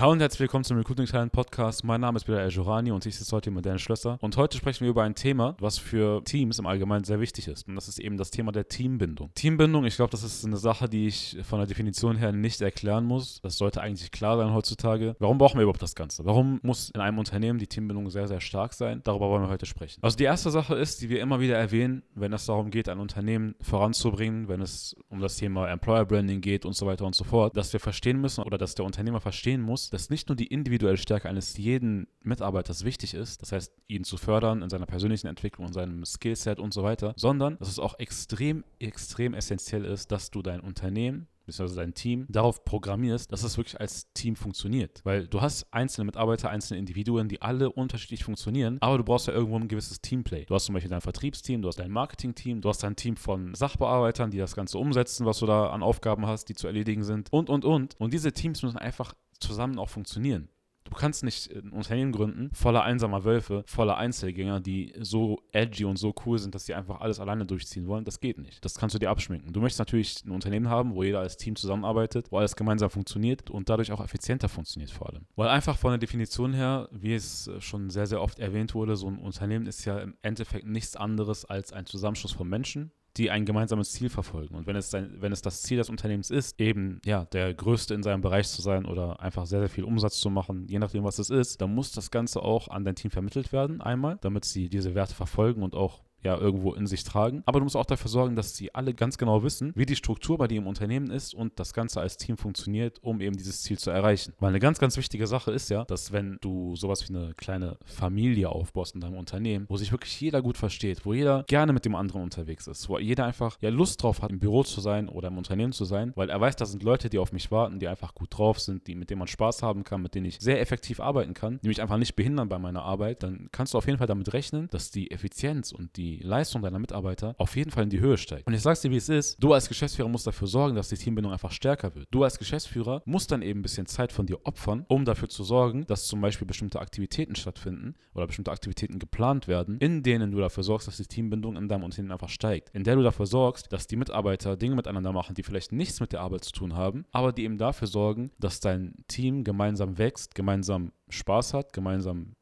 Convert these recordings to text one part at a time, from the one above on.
Hallo und herzlich willkommen zum Recruiting Talent Podcast. Mein Name ist Bilal El-Jorani und ich sitze heute mit Dennis Schlösser. Und heute sprechen wir über ein Thema, was für Teams im Allgemeinen sehr wichtig ist. Und das ist eben das Thema der Teambindung. Teambindung, ich glaube, das ist eine Sache, die ich von der Definition her nicht erklären muss. Das sollte eigentlich klar sein heutzutage. Warum brauchen wir überhaupt das Ganze? Warum muss in einem Unternehmen die Teambindung sehr, sehr stark sein? Darüber wollen wir heute sprechen. Also die erste Sache ist, die wir immer wieder erwähnen, wenn es darum geht, ein Unternehmen voranzubringen, wenn es um das Thema Employer Branding geht und so weiter und so fort, dass wir verstehen müssen oder dass der Unternehmer verstehen muss, dass nicht nur die individuelle Stärke eines jeden Mitarbeiters wichtig ist, das heißt, ihn zu fördern in seiner persönlichen Entwicklung, in seinem Skillset und so weiter, sondern dass es auch extrem, extrem essentiell ist, dass du dein Unternehmen bzw. dein Team darauf programmierst, dass es wirklich als Team funktioniert. Weil du hast einzelne Mitarbeiter, einzelne Individuen, die alle unterschiedlich funktionieren, aber du brauchst ja irgendwo ein gewisses Teamplay. Du hast zum Beispiel dein Vertriebsteam, du hast dein Marketingteam, du hast dein Team von Sachbearbeitern, die das Ganze umsetzen, was du da an Aufgaben hast, die zu erledigen sind und, und, und. Und diese Teams müssen einfach zusammen auch funktionieren. Du kannst nicht ein Unternehmen gründen, voller einsamer Wölfe, voller Einzelgänger, die so edgy und so cool sind, dass sie einfach alles alleine durchziehen wollen. Das geht nicht. Das kannst du dir abschminken. Du möchtest natürlich ein Unternehmen haben, wo jeder als Team zusammenarbeitet, wo alles gemeinsam funktioniert und dadurch auch effizienter funktioniert vor allem. Weil einfach von der Definition her, wie es schon sehr, sehr oft erwähnt wurde, so ein Unternehmen ist ja im Endeffekt nichts anderes als ein Zusammenschluss von Menschen, die ein gemeinsames Ziel verfolgen. Und wenn es, sein, wenn es das Ziel des Unternehmens ist, eben ja, der Größte in seinem Bereich zu sein oder einfach sehr, sehr viel Umsatz zu machen, je nachdem, was es ist, dann muss das Ganze auch an dein Team vermittelt werden, einmal, damit sie diese Werte verfolgen und auch ja irgendwo in sich tragen. Aber du musst auch dafür sorgen, dass sie alle ganz genau wissen, wie die Struktur bei dir im Unternehmen ist und das Ganze als Team funktioniert, um eben dieses Ziel zu erreichen. Weil eine ganz, ganz wichtige Sache ist ja, dass wenn du sowas wie eine kleine Familie aufbaust in deinem Unternehmen, wo sich wirklich jeder gut versteht, wo jeder gerne mit dem anderen unterwegs ist, wo jeder einfach ja Lust drauf hat, im Büro zu sein oder im Unternehmen zu sein, weil er weiß, da sind Leute, die auf mich warten, die einfach gut drauf sind, die mit denen man Spaß haben kann, mit denen ich sehr effektiv arbeiten kann, die mich einfach nicht behindern bei meiner Arbeit, dann kannst du auf jeden Fall damit rechnen, dass die Effizienz und die Leistung deiner Mitarbeiter auf jeden Fall in die Höhe steigt. Und ich sag's dir, wie es ist, du als Geschäftsführer musst dafür sorgen, dass die Teambindung einfach stärker wird. Du als Geschäftsführer musst dann eben ein bisschen Zeit von dir opfern, um dafür zu sorgen, dass zum Beispiel bestimmte Aktivitäten stattfinden oder bestimmte Aktivitäten geplant werden, in denen du dafür sorgst, dass die Teambindung in deinem Unternehmen einfach steigt. In der du dafür sorgst, dass die Mitarbeiter Dinge miteinander machen, die vielleicht nichts mit der Arbeit zu tun haben, aber die eben dafür sorgen, dass dein Team gemeinsam wächst, gemeinsam Spaß hat, gemeinsam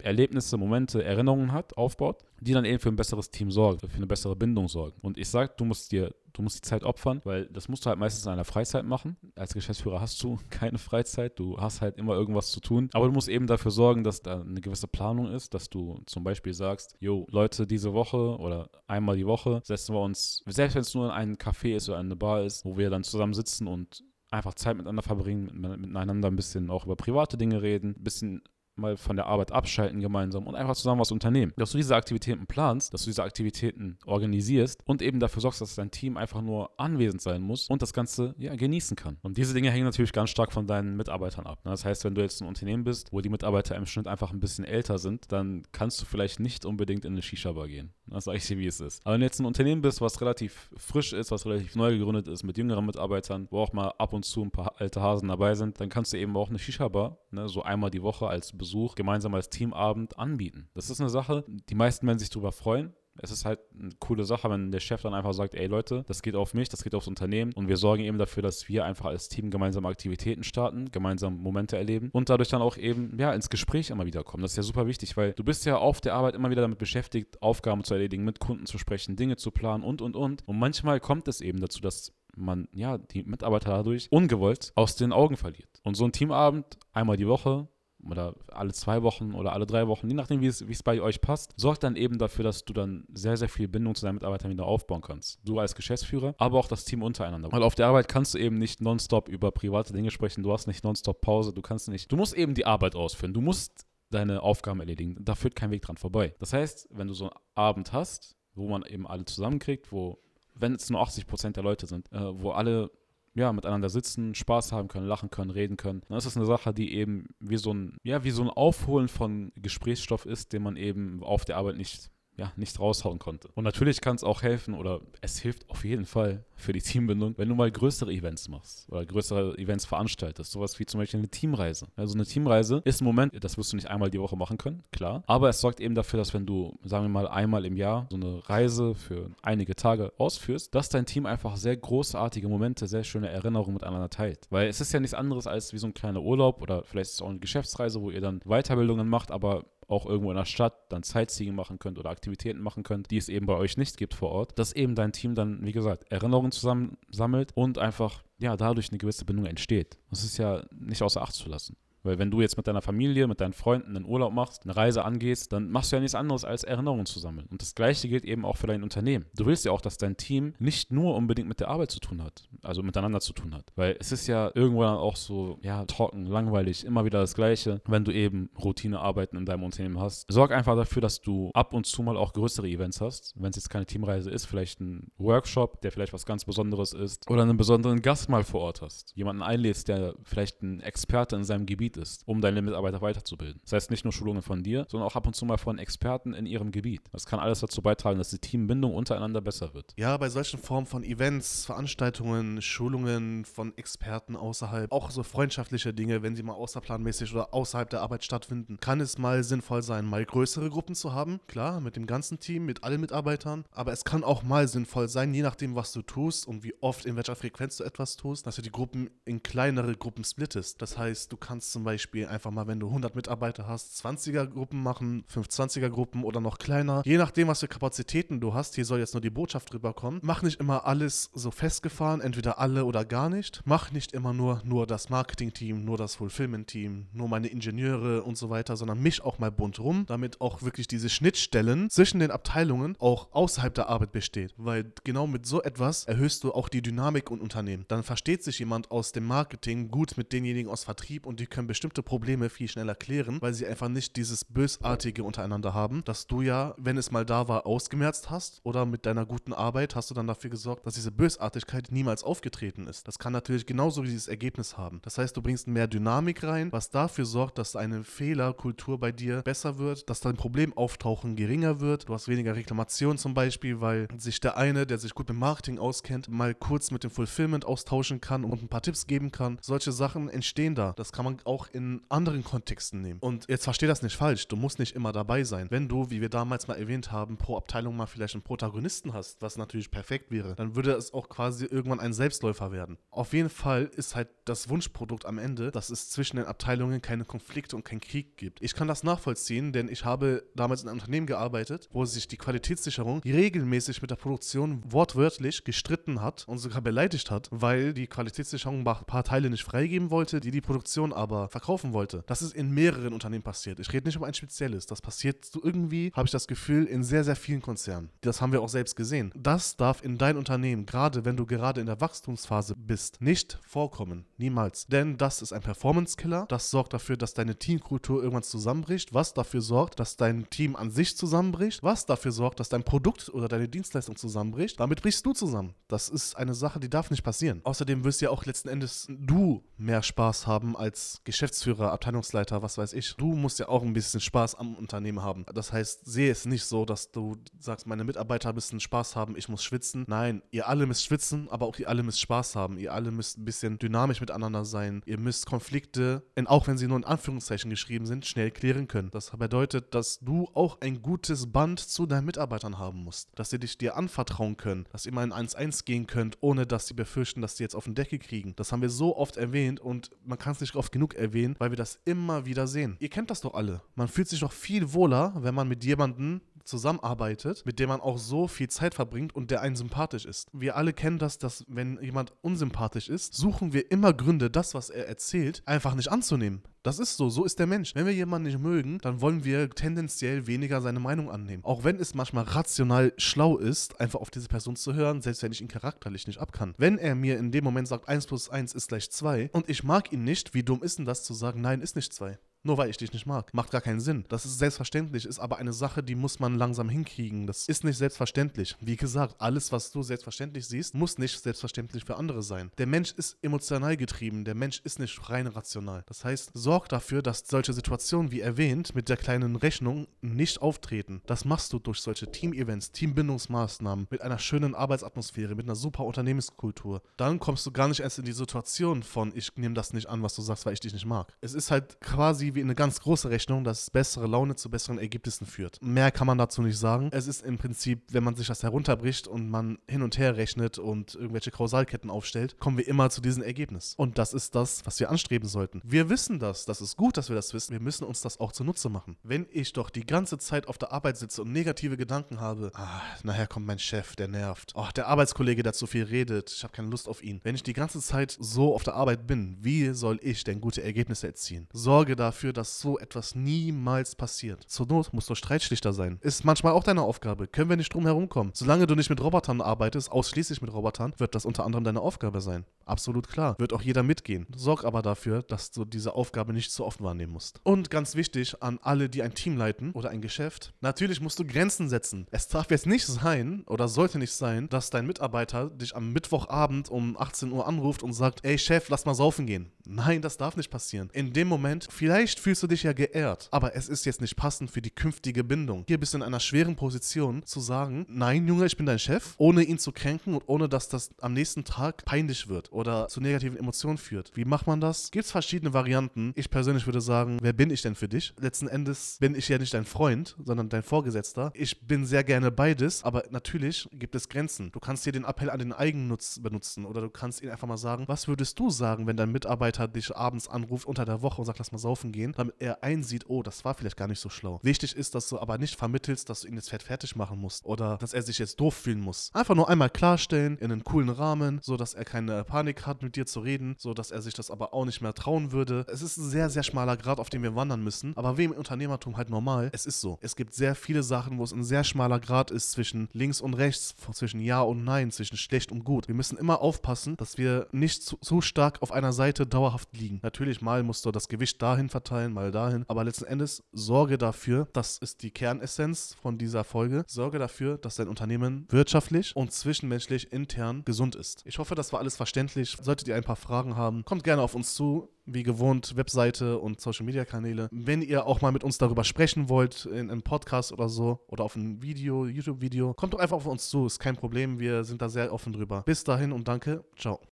Erlebnisse, Momente, Erinnerungen hat, aufbaut, die dann eben für ein besseres Team sorgen, für eine bessere Bindung sorgen. Und ich sage, du musst dir, du musst die Zeit opfern, weil das musst du halt meistens in einer Freizeit machen. Als Geschäftsführer hast du keine Freizeit, du hast halt immer irgendwas zu tun. Aber du musst eben dafür sorgen, dass da eine gewisse Planung ist, dass du zum Beispiel sagst, jo, Leute, diese Woche oder einmal die Woche setzen wir uns, selbst wenn es nur in einem Café ist oder eine Bar ist, wo wir dann zusammen sitzen und einfach Zeit miteinander verbringen, miteinander ein bisschen auch über private Dinge reden, ein bisschen mal von der Arbeit abschalten gemeinsam und einfach zusammen was unternehmen. Dass du diese Aktivitäten planst, dass du diese Aktivitäten organisierst und eben dafür sorgst, dass dein Team einfach nur anwesend sein muss und das Ganze ja, genießen kann. Und diese Dinge hängen natürlich ganz stark von deinen Mitarbeitern ab. Ne? Das heißt, wenn du jetzt ein Unternehmen bist, wo die Mitarbeiter im Schnitt einfach ein bisschen älter sind, dann kannst du vielleicht nicht unbedingt in eine Shisha-Bar gehen. Das sage ich dir, wie es ist. Aber wenn du jetzt ein Unternehmen bist, was relativ frisch ist, was relativ neu gegründet ist, mit jüngeren Mitarbeitern, wo auch mal ab und zu ein paar alte Hasen dabei sind, dann kannst du eben auch eine Shisha-Bar, ne, so einmal die Woche als Besuch, gemeinsam als Teamabend anbieten. Das ist eine Sache, die meisten werden sich darüber freuen. Es ist halt eine coole Sache, wenn der Chef dann einfach sagt, ey Leute, das geht auf mich, das geht aufs Unternehmen und wir sorgen eben dafür, dass wir einfach als Team gemeinsam Aktivitäten starten, gemeinsam Momente erleben und dadurch dann auch eben ja ins Gespräch immer wieder kommen. Das ist ja super wichtig, weil du bist ja auf der Arbeit immer wieder damit beschäftigt, Aufgaben zu erledigen, mit Kunden zu sprechen, Dinge zu planen und und und und manchmal kommt es eben dazu, dass man ja die Mitarbeiter dadurch ungewollt aus den Augen verliert. Und so ein Teamabend einmal die Woche oder alle zwei Wochen oder alle drei Wochen, je nachdem, wie es, wie es bei euch passt, sorgt dann eben dafür, dass du dann sehr, sehr viel Bindung zu deinen Mitarbeitern wieder aufbauen kannst. Du als Geschäftsführer, aber auch das Team untereinander. Weil auf der Arbeit kannst du eben nicht nonstop über private Dinge sprechen, du hast nicht nonstop Pause, du kannst nicht, du musst eben die Arbeit ausführen, du musst deine Aufgaben erledigen, da führt kein Weg dran vorbei. Das heißt, wenn du so einen Abend hast, wo man eben alle zusammenkriegt, wo, wenn es nur 80 Prozent der Leute sind, äh, wo alle ja, miteinander sitzen, Spaß haben können, lachen können, reden können. Das ist eine Sache, die eben wie so ein, ja, wie so ein Aufholen von Gesprächsstoff ist, den man eben auf der Arbeit nicht ja, nicht raushauen konnte. Und natürlich kann es auch helfen oder es hilft auf jeden Fall für die Teambindung, wenn du mal größere Events machst oder größere Events veranstaltest. Sowas wie zum Beispiel eine Teamreise. Also eine Teamreise ist ein Moment, das wirst du nicht einmal die Woche machen können, klar. Aber es sorgt eben dafür, dass wenn du, sagen wir mal, einmal im Jahr so eine Reise für einige Tage ausführst, dass dein Team einfach sehr großartige Momente, sehr schöne Erinnerungen miteinander teilt. Weil es ist ja nichts anderes als wie so ein kleiner Urlaub oder vielleicht ist es auch eine Geschäftsreise, wo ihr dann Weiterbildungen macht, aber auch irgendwo in der Stadt dann Sightseeing machen könnt oder Aktivitäten machen könnt, die es eben bei euch nicht gibt vor Ort, dass eben dein Team dann, wie gesagt, Erinnerungen zusammen sammelt und einfach, ja, dadurch eine gewisse Bindung entsteht. Das ist ja nicht außer Acht zu lassen. Weil wenn du jetzt mit deiner Familie, mit deinen Freunden einen Urlaub machst, eine Reise angehst, dann machst du ja nichts anderes als Erinnerungen zu sammeln. Und das gleiche gilt eben auch für dein Unternehmen. Du willst ja auch, dass dein Team nicht nur unbedingt mit der Arbeit zu tun hat, also miteinander zu tun hat. Weil es ist ja irgendwo dann auch so, ja, trocken, langweilig, immer wieder das Gleiche, wenn du eben Routinearbeiten in deinem Unternehmen hast. Sorg einfach dafür, dass du ab und zu mal auch größere Events hast. Wenn es jetzt keine Teamreise ist, vielleicht ein Workshop, der vielleicht was ganz Besonderes ist. Oder einen besonderen Gast mal vor Ort hast. Jemanden einlädst, der vielleicht ein Experte in seinem Gebiet ist, um deine Mitarbeiter weiterzubilden. Das heißt nicht nur Schulungen von dir, sondern auch ab und zu mal von Experten in ihrem Gebiet. Das kann alles dazu beitragen, dass die Teambindung untereinander besser wird. Ja, bei solchen Formen von Events, Veranstaltungen, Schulungen von Experten außerhalb, auch so freundschaftliche Dinge, wenn sie mal außerplanmäßig oder außerhalb der Arbeit stattfinden, kann es mal sinnvoll sein, mal größere Gruppen zu haben. Klar, mit dem ganzen Team, mit allen Mitarbeitern. Aber es kann auch mal sinnvoll sein, je nachdem, was du tust und wie oft, in welcher Frequenz du etwas tust, dass du die Gruppen in kleinere Gruppen splittest. Das heißt, du kannst zum Beispiel einfach mal, wenn du 100 Mitarbeiter hast, 20er Gruppen machen, 520er Gruppen oder noch kleiner. Je nachdem, was für Kapazitäten du hast, hier soll jetzt nur die Botschaft rüberkommen. Mach nicht immer alles so festgefahren, entweder alle oder gar nicht. Mach nicht immer nur, nur das Marketing-Team, nur das Fulfillment-Team, nur meine Ingenieure und so weiter, sondern misch auch mal bunt rum, damit auch wirklich diese Schnittstellen zwischen den Abteilungen auch außerhalb der Arbeit besteht. Weil genau mit so etwas erhöhst du auch die Dynamik und Unternehmen. Dann versteht sich jemand aus dem Marketing gut mit denjenigen aus Vertrieb und die können bestimmte Probleme viel schneller klären, weil sie einfach nicht dieses Bösartige untereinander haben, dass du ja, wenn es mal da war, ausgemerzt hast oder mit deiner guten Arbeit hast du dann dafür gesorgt, dass diese Bösartigkeit niemals aufgetreten ist. Das kann natürlich genauso dieses Ergebnis haben. Das heißt, du bringst mehr Dynamik rein, was dafür sorgt, dass eine Fehlerkultur bei dir besser wird, dass dein Problemauftauchen geringer wird. Du hast weniger Reklamationen zum Beispiel, weil sich der eine, der sich gut mit Marketing auskennt, mal kurz mit dem Fulfillment austauschen kann und ein paar Tipps geben kann. Solche Sachen entstehen da. Das kann man auch in anderen Kontexten nehmen. Und jetzt versteh das nicht falsch. Du musst nicht immer dabei sein. Wenn du, wie wir damals mal erwähnt haben, pro Abteilung mal vielleicht einen Protagonisten hast, was natürlich perfekt wäre, dann würde es auch quasi irgendwann ein Selbstläufer werden. Auf jeden Fall ist halt das Wunschprodukt am Ende, dass es zwischen den Abteilungen keine Konflikte und keinen Krieg gibt. Ich kann das nachvollziehen, denn ich habe damals in einem Unternehmen gearbeitet, wo sich die Qualitätssicherung regelmäßig mit der Produktion wortwörtlich gestritten hat und sogar beleidigt hat, weil die Qualitätssicherung ein paar Teile nicht freigeben wollte, die die Produktion aber verkaufen wollte. Das ist in mehreren Unternehmen passiert. Ich rede nicht um ein spezielles. Das passiert so irgendwie, habe ich das Gefühl, in sehr, sehr vielen Konzernen. Das haben wir auch selbst gesehen. Das darf in dein Unternehmen, gerade wenn du gerade in der Wachstumsphase bist, nicht vorkommen. Niemals. Denn das ist ein Performance-Killer. Das sorgt dafür, dass deine Teamkultur irgendwann zusammenbricht. Was dafür sorgt, dass dein Team an sich zusammenbricht. Was dafür sorgt, dass dein Produkt oder deine Dienstleistung zusammenbricht. Damit brichst du zusammen. Das ist eine Sache, die darf nicht passieren. Außerdem wirst ja auch letzten Endes du mehr Spaß haben als Geschäftsführer, Abteilungsleiter, was weiß ich. Du musst ja auch ein bisschen Spaß am Unternehmen haben. Das heißt, sehe es nicht so, dass du sagst, meine Mitarbeiter müssen Spaß haben, ich muss schwitzen. Nein, ihr alle müsst schwitzen, aber auch ihr alle müsst Spaß haben. Ihr alle müsst ein bisschen dynamisch miteinander sein. Ihr müsst Konflikte, auch wenn sie nur in Anführungszeichen geschrieben sind, schnell klären können. Das bedeutet, dass du auch ein gutes Band zu deinen Mitarbeitern haben musst. Dass sie dich dir anvertrauen können, dass ihr mal in 1-1 gehen könnt, ohne dass sie befürchten, dass sie jetzt auf den Deckel kriegen. Das haben wir so oft erwähnt und man kann es nicht oft genug erwähnen, weil wir das immer wieder sehen. Ihr kennt das doch alle. Man fühlt sich doch viel wohler, wenn man mit jemandem zusammenarbeitet, mit dem man auch so viel Zeit verbringt und der einen sympathisch ist. Wir alle kennen das, dass wenn jemand unsympathisch ist, suchen wir immer Gründe, das, was er erzählt, einfach nicht anzunehmen. Das ist so, so ist der Mensch. Wenn wir jemanden nicht mögen, dann wollen wir tendenziell weniger seine Meinung annehmen. Auch wenn es manchmal rational schlau ist, einfach auf diese Person zu hören, selbst wenn ich ihn charakterlich nicht abkann. Wenn er mir in dem Moment sagt, 1 plus 1 ist gleich 2 und ich mag ihn nicht, wie dumm ist denn das zu sagen, nein, ist nicht 2? Nur weil ich dich nicht mag. Macht gar keinen Sinn. Das ist selbstverständlich, ist aber eine Sache, die muss man langsam hinkriegen. Das ist nicht selbstverständlich. Wie gesagt, alles, was du selbstverständlich siehst, muss nicht selbstverständlich für andere sein. Der Mensch ist emotional getrieben. Der Mensch ist nicht rein rational. Das heißt, Sorg dafür, dass solche Situationen, wie erwähnt, mit der kleinen Rechnung nicht auftreten. Das machst du durch solche Team-Events, Teambindungsmaßnahmen, mit einer schönen Arbeitsatmosphäre, mit einer super Unternehmenskultur. Dann kommst du gar nicht erst in die Situation von, ich nehme das nicht an, was du sagst, weil ich dich nicht mag. Es ist halt quasi wie eine ganz große Rechnung, dass bessere Laune zu besseren Ergebnissen führt. Mehr kann man dazu nicht sagen. Es ist im Prinzip, wenn man sich das herunterbricht und man hin und her rechnet und irgendwelche Kausalketten aufstellt, kommen wir immer zu diesem Ergebnis. Und das ist das, was wir anstreben sollten. Wir wissen das, das ist gut, dass wir das wissen. Wir müssen uns das auch zunutze machen. Wenn ich doch die ganze Zeit auf der Arbeit sitze und negative Gedanken habe, ah, nachher kommt mein Chef, der nervt. Oh, der Arbeitskollege, der zu viel redet, ich habe keine Lust auf ihn. Wenn ich die ganze Zeit so auf der Arbeit bin, wie soll ich denn gute Ergebnisse erzielen? Sorge dafür, dass so etwas niemals passiert. Zur Not musst du Streitschlichter sein. Ist manchmal auch deine Aufgabe. Können wir nicht drum herum kommen. Solange du nicht mit Robotern arbeitest, ausschließlich mit Robotern, wird das unter anderem deine Aufgabe sein. Absolut klar. Wird auch jeder mitgehen. Sorg aber dafür, dass du diese Aufgabe nicht zu oft wahrnehmen musst. Und ganz wichtig an alle, die ein Team leiten oder ein Geschäft, natürlich musst du Grenzen setzen. Es darf jetzt nicht sein oder sollte nicht sein, dass dein Mitarbeiter dich am Mittwochabend um 18 Uhr anruft und sagt, ey Chef, lass mal saufen gehen. Nein, das darf nicht passieren. In dem Moment, vielleicht fühlst du dich ja geehrt, aber es ist jetzt nicht passend für die künftige Bindung. Hier bist du in einer schweren Position zu sagen, nein, Junge, ich bin dein Chef, ohne ihn zu kränken und ohne dass das am nächsten Tag peinlich wird oder zu negativen Emotionen führt. Wie macht man das? Gibt es verschiedene Varianten. Ich persönlich würde sagen, wer bin ich denn für dich? Letzten Endes bin ich ja nicht dein Freund, sondern dein Vorgesetzter. Ich bin sehr gerne beides, aber natürlich gibt es Grenzen. Du kannst hier den Appell an den Eigennutz benutzen oder du kannst ihn einfach mal sagen, was würdest du sagen, wenn dein Mitarbeiter dich abends anruft unter der Woche und sagt, lass mal saufen gehen, damit er einsieht, oh, das war vielleicht gar nicht so schlau. Wichtig ist, dass du aber nicht vermittelst, dass du ihn jetzt fertig machen musst oder dass er sich jetzt doof fühlen muss. Einfach nur einmal klarstellen in einem coolen Rahmen, so dass er keine Panik hat, mit dir zu reden, so dass er sich das aber auch nicht mehr trauen würde. Es ist ein sehr, sehr schmaler Grad, auf dem wir wandern müssen, aber wie im Unternehmertum halt normal, es ist so. Es gibt sehr viele Sachen, wo es ein sehr schmaler Grad ist zwischen links und rechts, zwischen Ja und Nein, zwischen schlecht und gut. Wir müssen immer aufpassen, dass wir nicht zu, zu stark auf einer Seite dauerhaft liegen. Natürlich mal musst du das Gewicht dahin verteilen, mal dahin, aber letzten Endes sorge dafür, das ist die Kernessenz von dieser Folge, sorge dafür, dass dein Unternehmen wirtschaftlich und zwischenmenschlich intern gesund ist. Ich hoffe, das war alles verständlich. Solltet ihr ein paar Fragen haben, kommt gerne auf uns zu wie gewohnt Webseite und Social Media Kanäle. Wenn ihr auch mal mit uns darüber sprechen wollt, in einem Podcast oder so oder auf ein Video, YouTube-Video, kommt doch einfach auf uns zu, ist kein Problem. Wir sind da sehr offen drüber. Bis dahin und danke. Ciao.